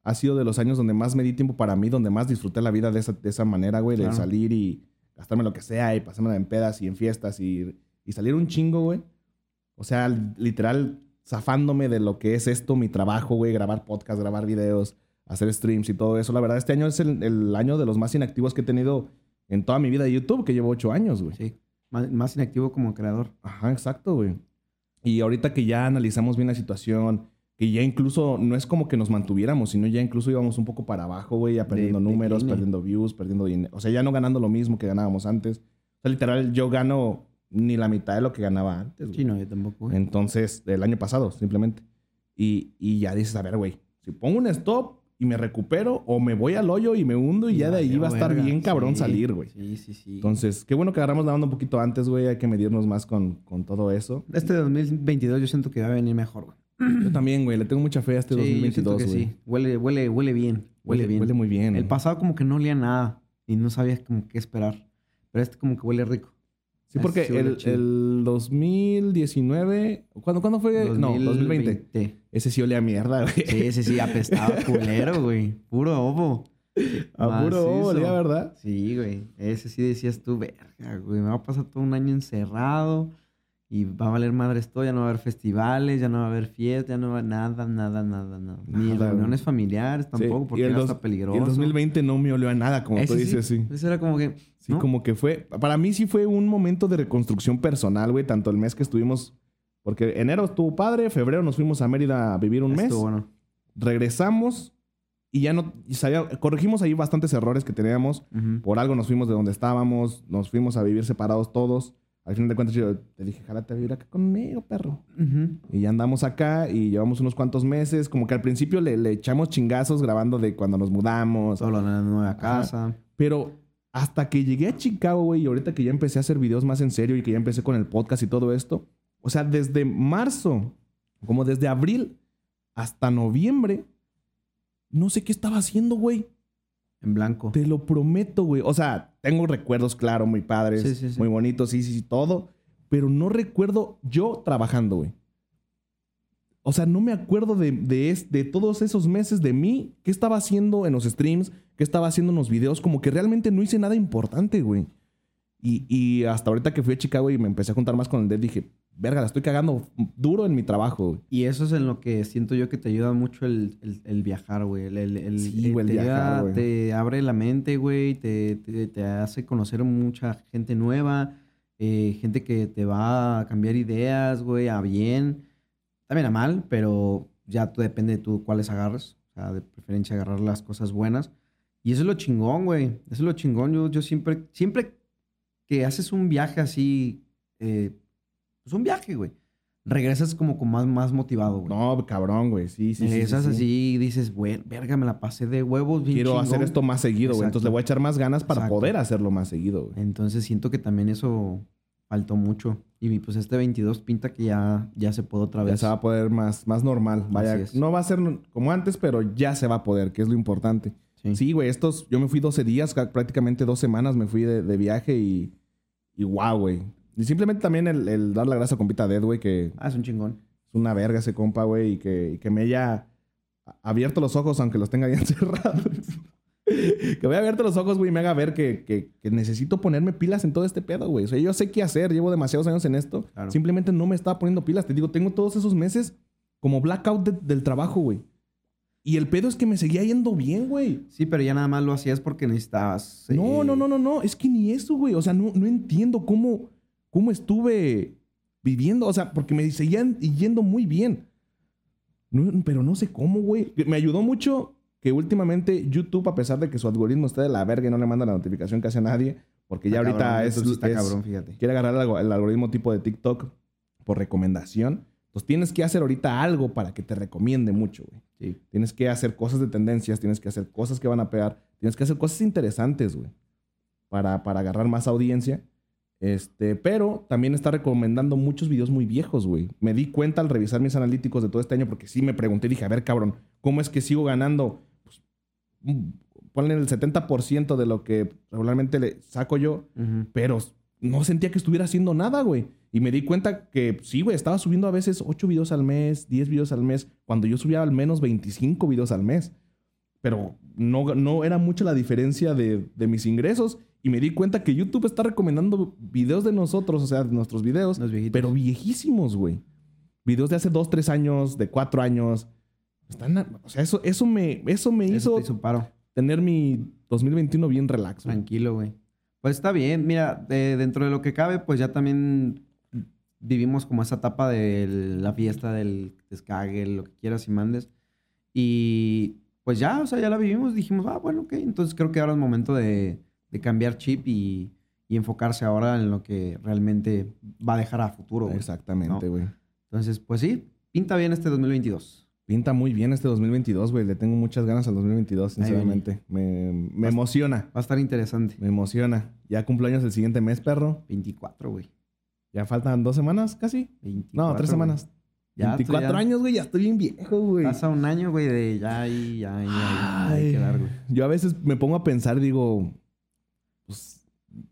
ha sido de los años donde más me di tiempo para mí, donde más disfruté la vida de esa, de esa manera, güey, de salir y gastarme lo que sea y pasármela en pedas y en fiestas y, y salir un chingo, güey. O sea, literal, zafándome de lo que es esto, mi trabajo, güey, grabar podcast, grabar videos, hacer streams y todo eso. La verdad, este año es el, el año de los más inactivos que he tenido en toda mi vida de YouTube, que llevo ocho años, güey. Sí. Más, más inactivo como creador. Ajá, exacto, güey. Y ahorita que ya analizamos bien la situación, que ya incluso no es como que nos mantuviéramos, sino ya incluso íbamos un poco para abajo, güey, ya perdiendo números, decline. perdiendo views, perdiendo dinero. O sea, ya no ganando lo mismo que ganábamos antes. O sea, literal, yo gano ni la mitad de lo que ganaba antes, güey. Sí, no, yo tampoco. güey. Entonces, el año pasado, simplemente. Y, y ya dices, a ver, güey, si pongo un stop y me recupero, o me voy al hoyo y me hundo y ya de ahí va a estar verga. bien cabrón Sí, salir, güey. Sí, sí, sí. Entonces, qué bueno que agarramos la onda un poquito antes, güey. Hay que medirnos más con, con todo eso. Este 2022 yo siento que va a venir mejor, güey. Yo también, güey. Le tengo mucha fe a este Sí, yo siento 2022, que güey. sí. Huele, huele, huele bien. Huele, bien. Huele muy bien. El pasado como que no olía nada y no sabías como qué esperar. Pero este como que huele rico. Sí, porque el, chido. el 2019... ¿Cuándo, ¿Cuándo fue? No, 2020. Ese sí olía a mierda, güey. Sí, ese sí, apestaba culero, güey. Puro ovo. A puro Macizo. olía, ¿verdad? Sí, güey. Ese sí decías tú, verga, güey. Me va a pasar todo un año encerrado y va a valer madre esto. Ya no va a haber festivales, ya no va a haber fiestas, ya no va nada, nada, nada, nada. Ni Nada, reuniones familiares Sí, tampoco, porque y el era hasta Y peligroso. el 2020 no me olió a nada, como tú Ese dices, sí. Ese era como que. Sí, ¿no? como que fue... Para mí sí fue un momento de reconstrucción personal, güey. Tanto el mes que estuvimos... Porque enero estuvo padre, febrero nos fuimos a Mérida a vivir un mes. Estuvo bueno. regresamos y ya no y sabía- corregimos ahí bastantes errores que teníamos. Ujú. Por algo nos fuimos de donde estábamos, nos fuimos a vivir separados todos. Al final de cuentas yo te dije, jálate a vivir acá conmigo, perro. Y ya andamos acá y llevamos unos cuantos meses. Como que al principio le, le echamos chingazos grabando de cuando nos mudamos. Solo en la nueva casa. Pero hasta que llegué a Chicago, güey, y ahorita que ya empecé a hacer videos más en serio y que ya empecé con el podcast y todo esto. O sea, desde marzo, como desde abril hasta noviembre, no sé qué estaba haciendo, güey. En blanco. Te lo prometo, güey. O sea, tengo recuerdos, claro, muy padres, Sí, sí, sí. muy bonitos, sí, sí, sí, todo. Pero no recuerdo yo trabajando, güey. O sea, no me acuerdo de, de, es- de todos esos meses de mí, qué estaba haciendo en los streams, qué estaba haciendo en los videos. Como que realmente no hice nada importante, güey. Y, y hasta ahorita que fui a Chicago y me empecé a juntar más con el Dead, dije, verga, la estoy cagando duro en mi trabajo, güey. Y eso es en lo que siento yo que te ayuda mucho el, el- el viajar, güey. El, el- Sí, güey, el te, viajar, te abre la mente, güey. Te, te- te hace conocer mucha gente nueva. eh, gente que te va a cambiar ideas, güey, a bien. También a mal, pero ya tú depende de tú cuáles agarres. O sea, de preferencia agarrar las cosas buenas. Y eso es lo chingón, güey. Eso es lo chingón. Yo, yo siempre, siempre que haces un viaje así, eh, pues un viaje, güey. Regresas como con más, más motivado, güey. No, cabrón, güey. Sí, sí, sí, sí. Regresas sí. así y dices, güey, verga, me la pasé de huevos. bien Quiero hacer chingón". esto más seguido, güey. Entonces le voy a echar más ganas para Exacto. poder hacerlo más seguido, güey. Entonces siento que también eso faltó mucho. Y pues este 22 pinta que ya, ya se puede otra Ya vez. se va a poder más, más normal. Vaya, no va a ser como antes, pero ya se va a poder, que es lo importante. Sí. Sí, güey, estos, yo me fui 12 días, ca- prácticamente dos semanas me fui de, de viaje y, y wow, güey. Y simplemente también el, el dar la gracia a compita Dead, güey, que Ah, es un chingón. es una verga ese compa, güey, y que, y que me haya abierto los ojos aunque los tenga bien cerrados. que me haya abierto los ojos, güey, y me haga ver que, que- que necesito ponerme pilas en todo este pedo, güey. O sea, yo sé qué hacer, llevo demasiados años en esto. Claro. Simplemente no me estaba poniendo pilas. Te digo, tengo todos esos meses como blackout de- del trabajo, güey. Y el pedo es que me seguía yendo bien, güey. Sí, pero ya nada más lo hacías porque necesitabas. No, eh, no, no, no, no. Es que ni eso, güey. O sea, no, no entiendo cómo, cómo estuve viviendo. O sea, porque me seguían yendo muy bien. No, pero no sé cómo, güey. Me ayudó mucho que últimamente YouTube, a pesar de que su algoritmo está de la verga y no le manda la notificación casi a nadie, porque ya ahorita cabrón, es, sí está es- cabrón, fíjate. quiere agarrar el algoritmo tipo de TikTok por recomendación. Entonces tienes que hacer ahorita algo para que te recomiende mucho, güey. Sí. Tienes que hacer cosas de tendencias, tienes que hacer cosas que van a pegar, tienes que hacer cosas interesantes, güey, para, para agarrar más audiencia. Este, pero también está recomendando muchos videos muy viejos, güey. Me di cuenta al revisar mis analíticos de todo este año porque sí me pregunté, dije, a ver, cabrón, ¿cómo es que sigo ganando pues, mm, ponle el 70% de lo que regularmente le saco yo, pero no sentía que estuviera haciendo nada, güey. Y me di cuenta que sí, güey, estaba subiendo a veces 8 videos al mes, 10 videos al mes, cuando yo subía al menos 25 videos al mes. Pero no, no era mucha la diferencia de, de mis ingresos. Y me di cuenta que YouTube está recomendando videos de nosotros, o sea, de nuestros videos, Los pero viejísimos, güey. Videos de hace 2, 3 años, de 4 años. Están, o sea, eso, eso me, eso me Eso hizo hizo paro. tener mi 2021 bien relax. güey. Tranquilo, güey. Pues está bien. Mira, de- dentro de lo que cabe, pues ya también vivimos como esa etapa de la fiesta del descague, lo que quieras y mandes. Y pues ya, o sea, ya la vivimos. Dijimos, ah, bueno, ok. Entonces creo que ahora es momento de, de cambiar chip y, y enfocarse ahora en lo que realmente va a dejar a futuro, güey. Exactamente, No. güey. Entonces, pues sí, pinta bien este 2022. Pinta muy bien este 2022, güey. Le tengo muchas ganas al 2022, Ahí sinceramente. Me, me emociona. Va a estar interesante. Me emociona. Ya cumpleaños el siguiente mes, perro. 24, güey. Ya faltan dos semanas casi. 24, No, tres güey. Ya, 24 ya- años, güey. Ya estoy bien viejo, güey. Pasa un año, güey, de ya ahí, ya ahí, ya hay Ay. que dar, güey. Yo a veces me pongo a pensar y digo, pues,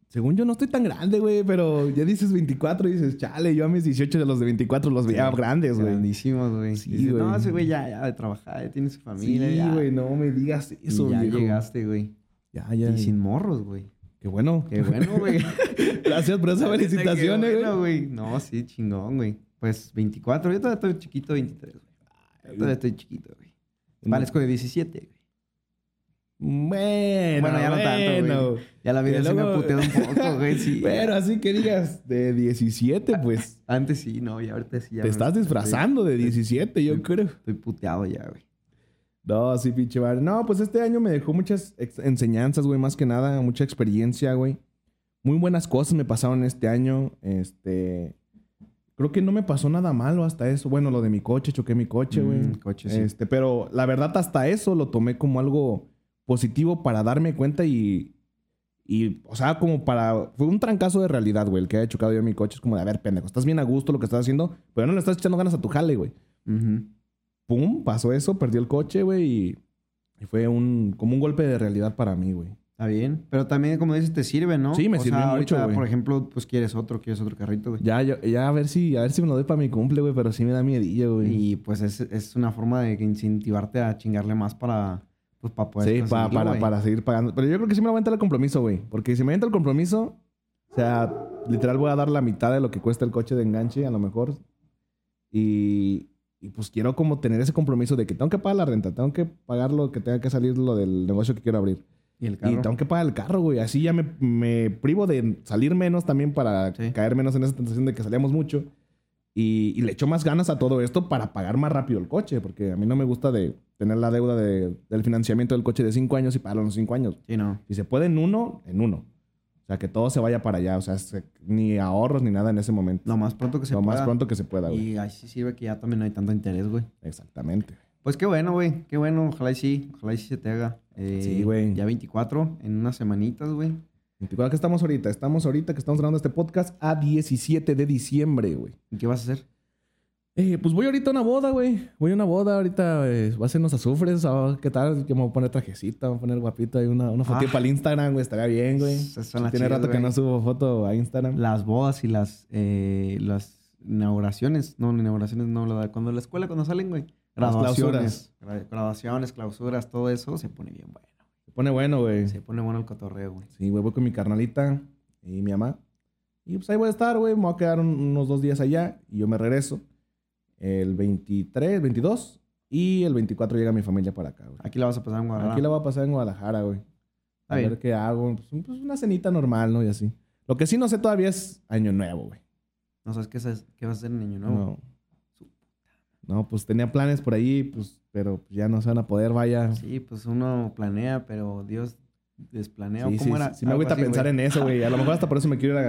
según yo no estoy tan grande, güey, pero ya dices 24 y dices, chale, yo a mis 18 de los de 24 los veía grandes, güey. Grandísimos, güey. Sí, Dices, No, güey. ese güey ya, ya de trabajar, ya tiene su familia. Sí, ya. güey, no me digas Y eso, ya viejo. llegaste, güey. Ya, ya. Y sin morros, güey. Qué bueno. Qué bueno, güey. Gracias por esas felicitaciones, güey. bueno, güey. No, sí, chingón, güey. Pues 24. Yo todavía estoy chiquito, 23, güey. Yo Todavía estoy chiquito, güey. Parezco de 17, güey. Bueno, Bueno, ya no tanto, güey. Ya la vida se me puteado un poco, güey. Sí. Pero así que digas, de 17, pues Antes sí, no, y ahorita sí ya. te estás disfrazando de 17, yo creo. Estoy puteado ya, güey. No, sí, pinche madre. No, pues este año me dejó muchas enseñanzas, güey, más que nada, mucha experiencia, güey. Muy buenas cosas me pasaron este año. Este. Creo que no me pasó nada malo hasta eso. Bueno, lo de mi coche, choqué mi coche, güey. Mm, coche, sí. Este, pero la verdad, hasta eso lo tomé como algo positivo para darme cuenta y. Y, o sea, como para. Fue un trancazo de realidad, güey, el que haya chocado yo mi coche. Es como de, a ver, pendejo, estás bien a gusto lo que estás haciendo, pero no le estás echando ganas a tu jale, güey pum, pasó eso, perdió el coche, güey, y, y fue un, como un golpe de realidad para mí, güey. Está bien. Pero también, como dices, te sirve, ¿no? Sí, me O sirvió sea, mucho, ahorita, por ejemplo, pues quieres otro, quieres otro carrito, güey. Ya, yo- ya a ver si, a ver si me lo doy para mi cumple, güey, pero sí me da miedillo, güey. Y pues es, es una forma de incentivarte a chingarle más para, pues, para poder Sí, pa- para, güey. para seguir pagando. Pero yo creo que sí me va a el compromiso, güey. Porque si me entra el compromiso, o sea, literal voy a dar la mitad de lo que cuesta el coche de enganche, a lo mejor. Y, y pues quiero como tener ese compromiso de que tengo que pagar la renta, tengo que pagar lo que tenga que salir lo del negocio que quiero abrir. Y el Y carro. tengo que pagar el carro, güey. Así ya me, me privo de salir menos también para Sí. caer menos en esa tentación de que salíamos mucho. Y, y le echo más ganas a todo esto para pagar más rápido el coche, porque a mí no me gusta de tener la deuda de- del financiamiento del coche de cinco años y pagarlo en los cinco años. Sí, no. Si se puede en uno, en uno. O sea, que todo se vaya para allá. O sea, se- ni ahorros ni nada en ese momento. Lo más pronto que se Lo pueda. más pronto que se pueda, güey. Y ahí sí sirve que ya también no hay tanto interés, güey. Exactamente. Pues qué bueno, güey. Qué bueno. Ojalá y sí. Ojalá y sí se te haga. Eh, Sí, güey. Ya 24, en unas semanitas, güey. 24 que estamos ahorita. Estamos ahorita que estamos grabando este podcast a 17 de diciembre, güey. ¿Y qué vas a hacer? Eh, pues voy ahorita a una boda, güey. Voy a una boda ahorita. eh, va a ser unos azufres. a ver ¿Qué tal? Que me voy a poner trajecita, me voy a poner guapito. Ahí una, una fotito Ah. para el Instagram, güey. Estaría bien, güey. Tiene chidas, rato que no subo foto a Instagram. Las bodas y las, eh, las inauguraciones. No, inauguraciones no. la- Cuando la escuela, cuando salen, güey. Las Graduaciones. gra- Graduaciones, clausuras, todo eso se pone bien bueno. Se pone bueno, güey. Se pone bueno el cotorreo, güey. Sí, güey. Voy con mi carnalita y mi mamá. Y pues ahí voy a estar, güey. Me voy a quedar un- unos dos días allá y yo me regreso. El 23, 22 y el 24 llega mi familia para acá, güey. Aquí la vas a pasar en Guadalajara. Aquí la voy a pasar en Guadalajara, güey. A ver qué hago. Pues, pues, una cenita normal, ¿no? Y así. Lo que sí no sé todavía es Año Nuevo, güey. No sabes qué, qué vas a hacer en Año Nuevo. No. No, pues tenía planes por ahí, pues, pero ya no se van a poder, vaya. Sí, Sí, pues uno planea, pero Dios desplanea. sí, ¿Cómo sí, era? sí me Algo agüita así, pensar güey. en eso, güey. A lo mejor hasta por eso me quiero ir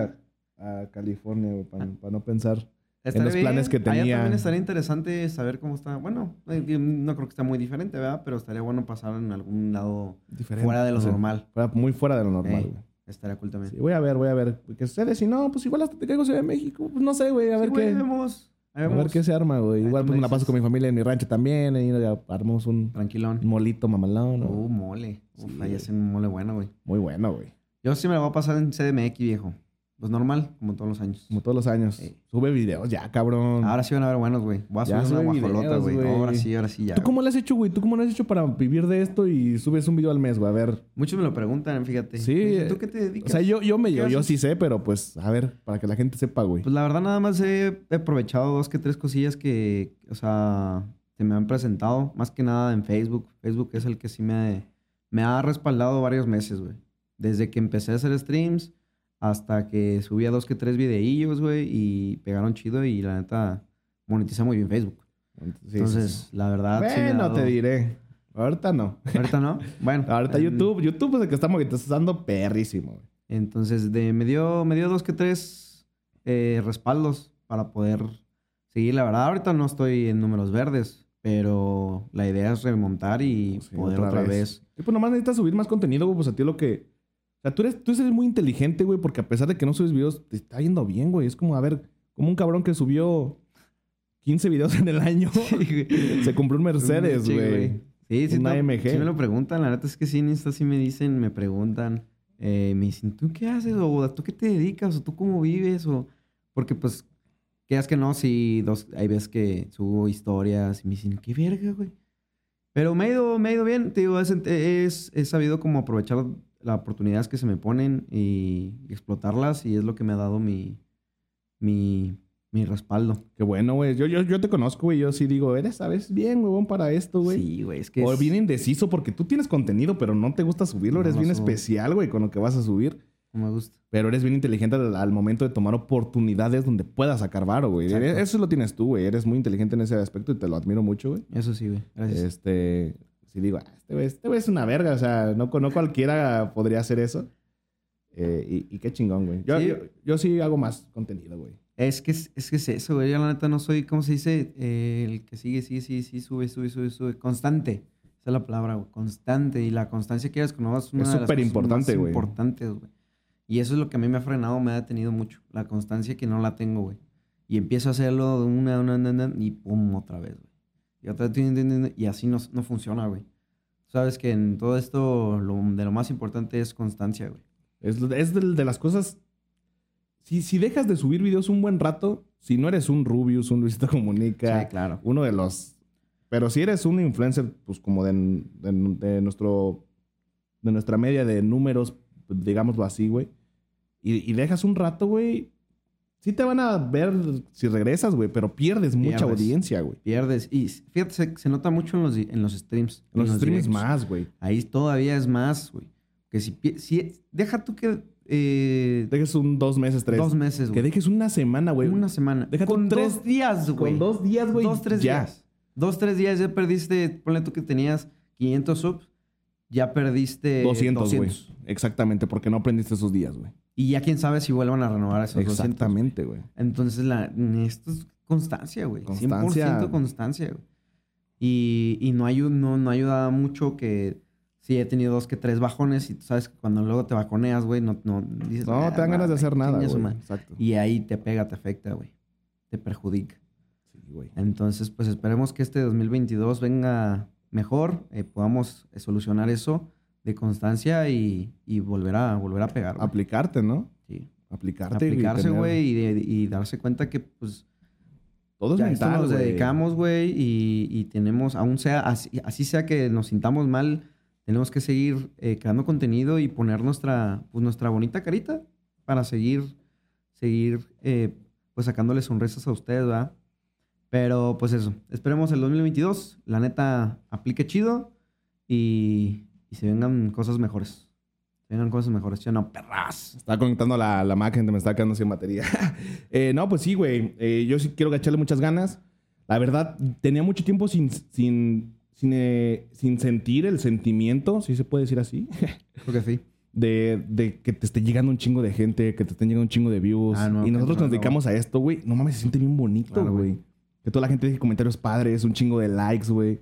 a, a California, güey, para, no pensar. Estaría los planes que Allá tenía. también estaría interesante saber cómo está. Bueno, eh, no creo que esté muy diferente, ¿verdad? Pero estaría bueno pasar en algún lado Diferente. fuera de lo o sea, normal. fuera- muy fuera de lo normal, Ey. güey. Estaría cool también. Sí, voy a ver, voy a ver. ¿Qué sucede? Si no, pues igual hasta te caigo Ciudad de México. Pues no sé, güey, a ver Sí, güey, qué. vemos. A ver qué se arma, güey. Igual pues me la paso con mi familia en mi rancho también. Y ya armamos un Tranquilón. molito mamalón, ¿no? Uh, mole. Uf, Sí, ahí hacen un mole bueno, güey. Muy bueno, güey. Yo sí me la voy a pasar en CDMX, viejo. Pues normal, como todos los años. Como todos los años. Sí. Sube videos ya, cabrón. Ahora sí van a ver buenos, güey. Voy a Ya subir una guajolota, güey. Ahora sí, ahora sí ya. ¿Tú cómo le has hecho, güey? ¿Tú cómo le has hecho para vivir de esto y subes un video al mes, güey? A ver. Muchos me lo preguntan, fíjate. Sí, dicen, ¿Tú qué te dedicas? O sea, yo, yo, me, ¿Qué yo, yo sí sé, pero pues, a ver, para que la gente sepa, güey. Pues la verdad nada más he aprovechado dos que tres cosillas que, o sea, se me han presentado. Más que nada en Facebook. Facebook es el que sí me, me ha respaldado varios meses, güey. Desde que empecé a hacer streams hasta que subía dos que tres videillos, güey, y pegaron chido y la neta monetiza muy bien Facebook. Entonces, sí. la verdad sí me ha Bueno, dado- te diré. Ahorita no. Ahorita no. Bueno. Ahorita en- YouTube. YouTube es el que está monetizando perrísimo, güey. Entonces, de, me, dio, me dio dos que tres eh, respaldos para poder seguir. La verdad, ahorita no estoy en números verdes, pero la idea es remontar y poder otra, vez. Y pues nomás necesitas subir más contenido, güey. Pues a ti lo que. O sea, tú eres, tú eres muy inteligente, güey, porque a pesar de que no subes videos, te está yendo bien, güey. Es como, a ver, como un cabrón que subió 15 videos en el año. Se compró un Mercedes, Sí, güey. Sí, sí, Una no, AMG. sí me lo preguntan. La neta es que sí, en Insta sí me dicen, me preguntan. eh, me dicen, ¿tú qué haces? O ¿tú qué te dedicas? ¿O tú cómo vives? O... Porque pues, quedas que no, si dos, hay veces que subo historias y me dicen, qué verga, güey. Pero me ha ido, me ha ido bien, te digo, es, es- he sabido como aprovechar las oportunidades que se me ponen y, y explotarlas y es lo que me ha dado mi, mi, mi respaldo. Qué bueno, güey. Yo, yo, yo te conozco, güey. Yo sí digo, eres, ¿sabes? Bien, huevón, para esto, güey. Sí, güey, es que O es- bien indeciso porque tú tienes contenido, pero no te gusta subirlo. No eres bien subo. especial, güey, con lo que vas a subir. no me gusta. Pero eres bien inteligente al, al momento de tomar oportunidades donde puedas sacar varo, güey. Eso lo tienes tú, güey. Eres muy inteligente en ese aspecto y te lo admiro mucho, güey. Eso sí, güey. Gracias. Este, si digo, "Ah, este güey este es una verga, o sea, no, no cualquiera podría hacer eso. Eh, y, y qué chingón, güey. Yo, Sí. yo, yo sí hago más contenido, güey. Es que es, es que es eso, güey. Yo la neta no soy, ¿cómo se dice? Eh, el que sigue, sigue, sigue, sigue, sube, sube, sube, sube. Constante. Esa es la palabra, güey. Constante. Y la constancia que eres con es una Es de las súper cosas importante, más güey. importantes, güey. Y eso es lo que a mí me ha frenado, me ha detenido mucho. La constancia que no la tengo, güey. Y empiezo a hacerlo de una, una, una, una, y pum, otra vez, güey. Y otra así no, no funciona, güey. Sabes que en todo esto lo, de lo más importante es constancia, güey. Es, es de, de las cosas. Si, si dejas de subir videos un buen rato, si no eres un Rubius, un Luisito Comunica, Sí, claro. uno de los. Pero si eres un influencer, pues como de, de, de nuestro. de nuestra media de números, digámoslo así, güey. Y, y dejas un rato, güey. Sí te van a ver si regresas, güey, pero pierdes, mucha audiencia, güey. Pierdes. Y fíjate, se, se nota mucho en los, en los streams. En los streams directos. más, güey. Ahí todavía es más, güey. Que si, si deja tú que eh, Dejes un dos meses, tres. dos meses, Que güey. dejes una semana, güey. Una semana. Déjate con tres- dos días, güey. Con dos días, güey. Dos, tres ya. días. Dos, tres días ya perdiste, ponle tú que tenías 500 subs, ya perdiste 200, güey. Exactamente, porque no aprendiste esos días, güey. Y ya quién sabe si vuelvan a renovar esos 200. Exactamente, güey. Entonces, la, esto es constancia, güey. Constancia. 100% constancia, güey. Y, y no, ayu- no, no ayuda mucho que sí he tenido dos que tres bajones y tú sabes que cuando luego te bajoneas, güey, no, no dices... No, "Ah, te dan ganas de hacer nada, güey. madre". Exacto. Y ahí te pega, te afecta, güey. Te perjudica. Sí, güey. Entonces, pues esperemos que este 2022 venga mejor, eh, podamos solucionar eso de constancia y, y volver, a, volver a pegar. Aplicarte, ¿no? Sí. Aplicarte. Aplicarse, güey, y, darse cuenta que, pues, Todo es ya esto nos dedicamos, güey, y, y tenemos, aún sea, así, así sea que nos sintamos mal, tenemos que seguir eh, creando contenido y poner nuestra, pues, nuestra bonita carita para seguir, seguir, eh, pues, sacándole sonrisas a ustedes, ¿verdad? Pero, pues eso, esperemos el 2022, la neta, aplique chido y, y se vengan cosas mejores. Se vengan cosas mejores, ¿sí o no? Perras. Estaba conectando la, la máquina, me estaba quedando sin batería. Eh, no, pues sí, güey. Eh, yo sí quiero echarle muchas ganas. La verdad, tenía mucho tiempo sin, sin, sin, eh, sin sentir el sentimiento, si se puede decir así, Creo que sí. de, de que te esté llegando un chingo de gente, que te estén llegando un chingo de views. Ah, no, y nosotros nos dedicamos a esto, güey. No mames, se siente bien bonito, güey. Que toda la gente deje comentarios padres, un chingo de likes, güey.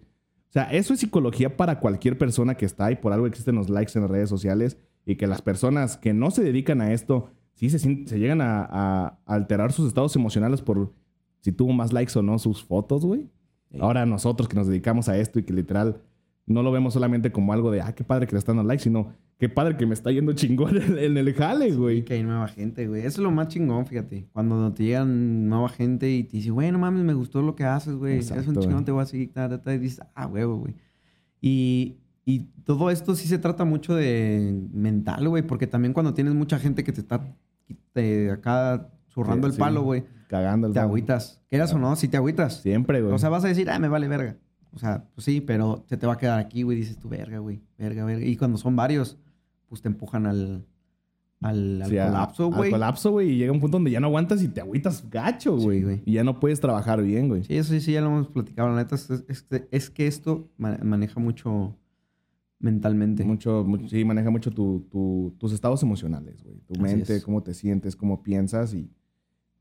O sea, eso es psicología para cualquier persona que está y por algo existen los likes en las redes sociales y que las personas que no se dedican a esto sí se, se llegan a, a alterar sus estados emocionales por si tuvo más likes o no sus fotos, güey. Sí. Ahora nosotros que nos dedicamos a esto y que literal no lo vemos solamente como algo de, ah, qué padre que le están dando likes, sino qué padre que me está yendo chingón en, el jale, güey. Que hay nueva gente, güey. Eso es lo más chingón, fíjate. Cuando te llegan nueva gente y te dice, güey, no mames, me gustó lo que haces, güey. Eres un Exacto, chingón, güey. te voy a seguir. ta, ta, ta", y dices, ah, huevo, güey. Y, y todo esto sí se trata mucho de mental, güey. Porque también cuando tienes mucha gente que te está te- acá zurrando Sí, el sí. palo, güey, Cagando el te agüitas. Quieras o no, si te agüitas. Siempre, güey. O sea, vas a decir, ah, me vale verga. O sea, pues sí, pero se te va a quedar aquí, güey. Dices tú, verga, güey. Verga, verga. Y cuando son varios, pues te empujan al, al, al Sí, colapso, Al güey. colapso, güey. Y llega un punto donde ya no aguantas y te agüitas gacho, güey. y ya no puedes trabajar bien, güey. Sí, eso sí, sí, ya lo hemos platicado. La neta, es, es- es que esto ma- maneja mucho mentalmente. Mucho, mucho- sí, maneja mucho tu- tu- tus estados emocionales, güey. Tu Así mente, es. cómo te sientes, cómo piensas y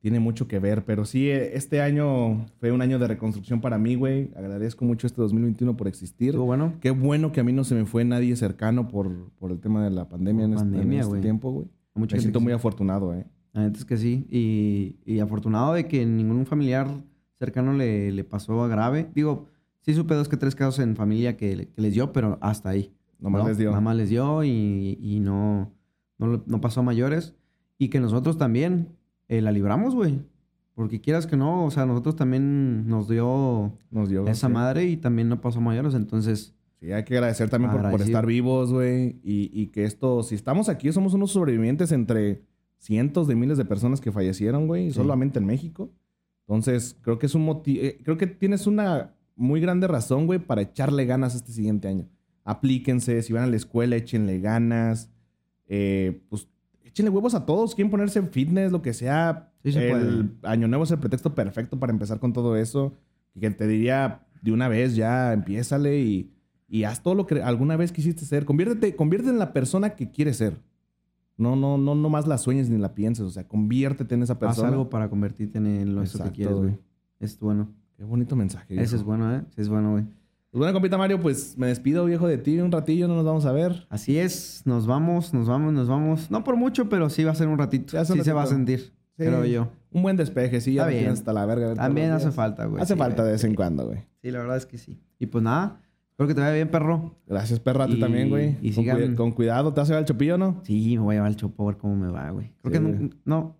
tiene mucho que ver. Pero sí, eh, este año fue un año de reconstrucción para mí, güey. Agradezco mucho este 2021 por existir. Estuvo bueno. Qué bueno que a mí no se me fue nadie cercano por, por el tema de la pandemia en este, en Pandemia, este güey. tiempo, güey. Me siento muy afortunado, eh. La neta es que sí. Y, y afortunado de que ningún familiar cercano le, le pasó a grave. Digo, sí supe dos que tres casos en familia que, que les dio, pero hasta ahí. Nomás ¿no? les dio. Nada más les dio y, y no, no, no pasó a mayores. Y que nosotros también eh, la libramos, güey. Porque quieras que no, o sea, nosotros también nos dio Nos dio. esa sí. madre y también no pasó mayores. Entonces, Sí, hay que agradecer también por, estar vivos, güey. Y, y que esto, si estamos aquí, somos unos sobrevivientes entre cientos de miles de personas que fallecieron, güey, Sí. solamente en México. Entonces, creo que es un motivo, creo que tienes una muy grande razón, güey, para echarle ganas este siguiente año. Aplíquense, si van a la escuela, échenle ganas. Eh, pues échenle huevos a todos, quieren ponerse en fitness, lo que sea. Sí el año nuevo es el pretexto perfecto para empezar con todo eso. Y que te diría de una vez ya, empiézale y, y haz todo lo que alguna vez quisiste ser. Conviértete, conviértete en la persona que quieres ser. No, no, no, no más la sueñes ni la pienses. O sea, conviértete en esa haz persona. algo para convertirte en lo eso que quieres, güey. Es bueno. Qué bonito mensaje. Ese es bueno, ¿eh? Es bueno, güey. Pues bueno, compita Mario, pues me despido, viejo, de ti. Un ratillo, no nos vamos a ver. Así es, nos vamos, nos vamos, nos vamos. No por mucho, pero sí va a ser un ratito. Sí, se va a sentir, creo yo. Un buen despeje, sí, ya bien. hasta la verga. También hace falta, güey. Hace sí, falta de vez en cuando, güey. Sí, la verdad es que sí. Y pues nada, espero que te vaya bien, perro. Gracias, perro, a ti Y- también, güey. y Con, sigan- cuida- con cuidado, ¿te vas a llevar el chopillo o no? Sí, me voy a llevar el chopo a ver cómo me va, güey. Creo que no. no,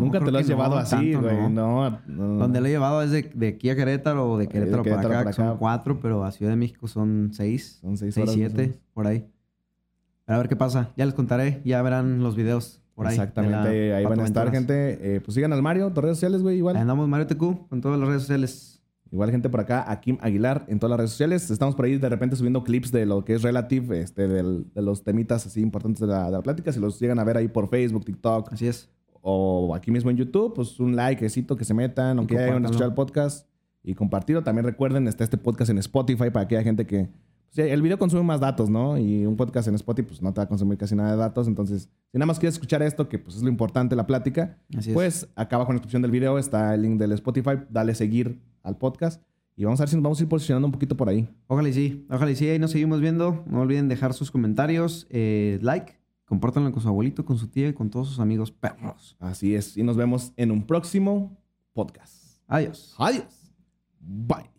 Nunca te lo has llevado así, güey. no. Donde lo he llevado es de, de aquí a Querétaro o de Querétaro, Querétaro para acá, para son cuatro, pero a Ciudad de México son seis. Son seis Seis, horas. siete, por ahí. Pero a ver qué pasa. Ya les contaré, ya verán los videos por ahí. de Exactamente, ahí van a estar, gente. Eh, pues sigan al Mario, tus redes sociales, güey, igual. Andamos Mario TQ con todas las redes sociales. Igual gente por acá, a Kim Aguilar en todas las redes sociales. Estamos por ahí de repente subiendo clips de lo que es Relative, este, del- de los temitas así importantes de la, de la plática. Si los llegan a ver ahí por Facebook, TikTok Así es. O aquí mismo en YouTube, pues un likecito que se metan, aunque ya hayan escuchado el podcast y compartirlo. También recuerden, está este podcast en Spotify para aquella gente que... pues, el video consume más datos, ¿no? Y un podcast en Spotify pues no te va a consumir casi nada de datos. Entonces, si nada más quieres escuchar esto, que pues es lo importante, la plática, Así es. pues acá abajo en la descripción del video está el link del Spotify. Dale seguir al podcast. Y vamos a ver si nos vamos a ir posicionando un poquito por ahí. Ojalá y sí. Ojalá y sí. Ahí nos seguimos viendo. No olviden dejar sus comentarios, eh, like, compártanlo con su abuelito, con su tía y con todos sus amigos perros. Así es. Y nos vemos en un próximo podcast. Adiós. Adiós. Bye.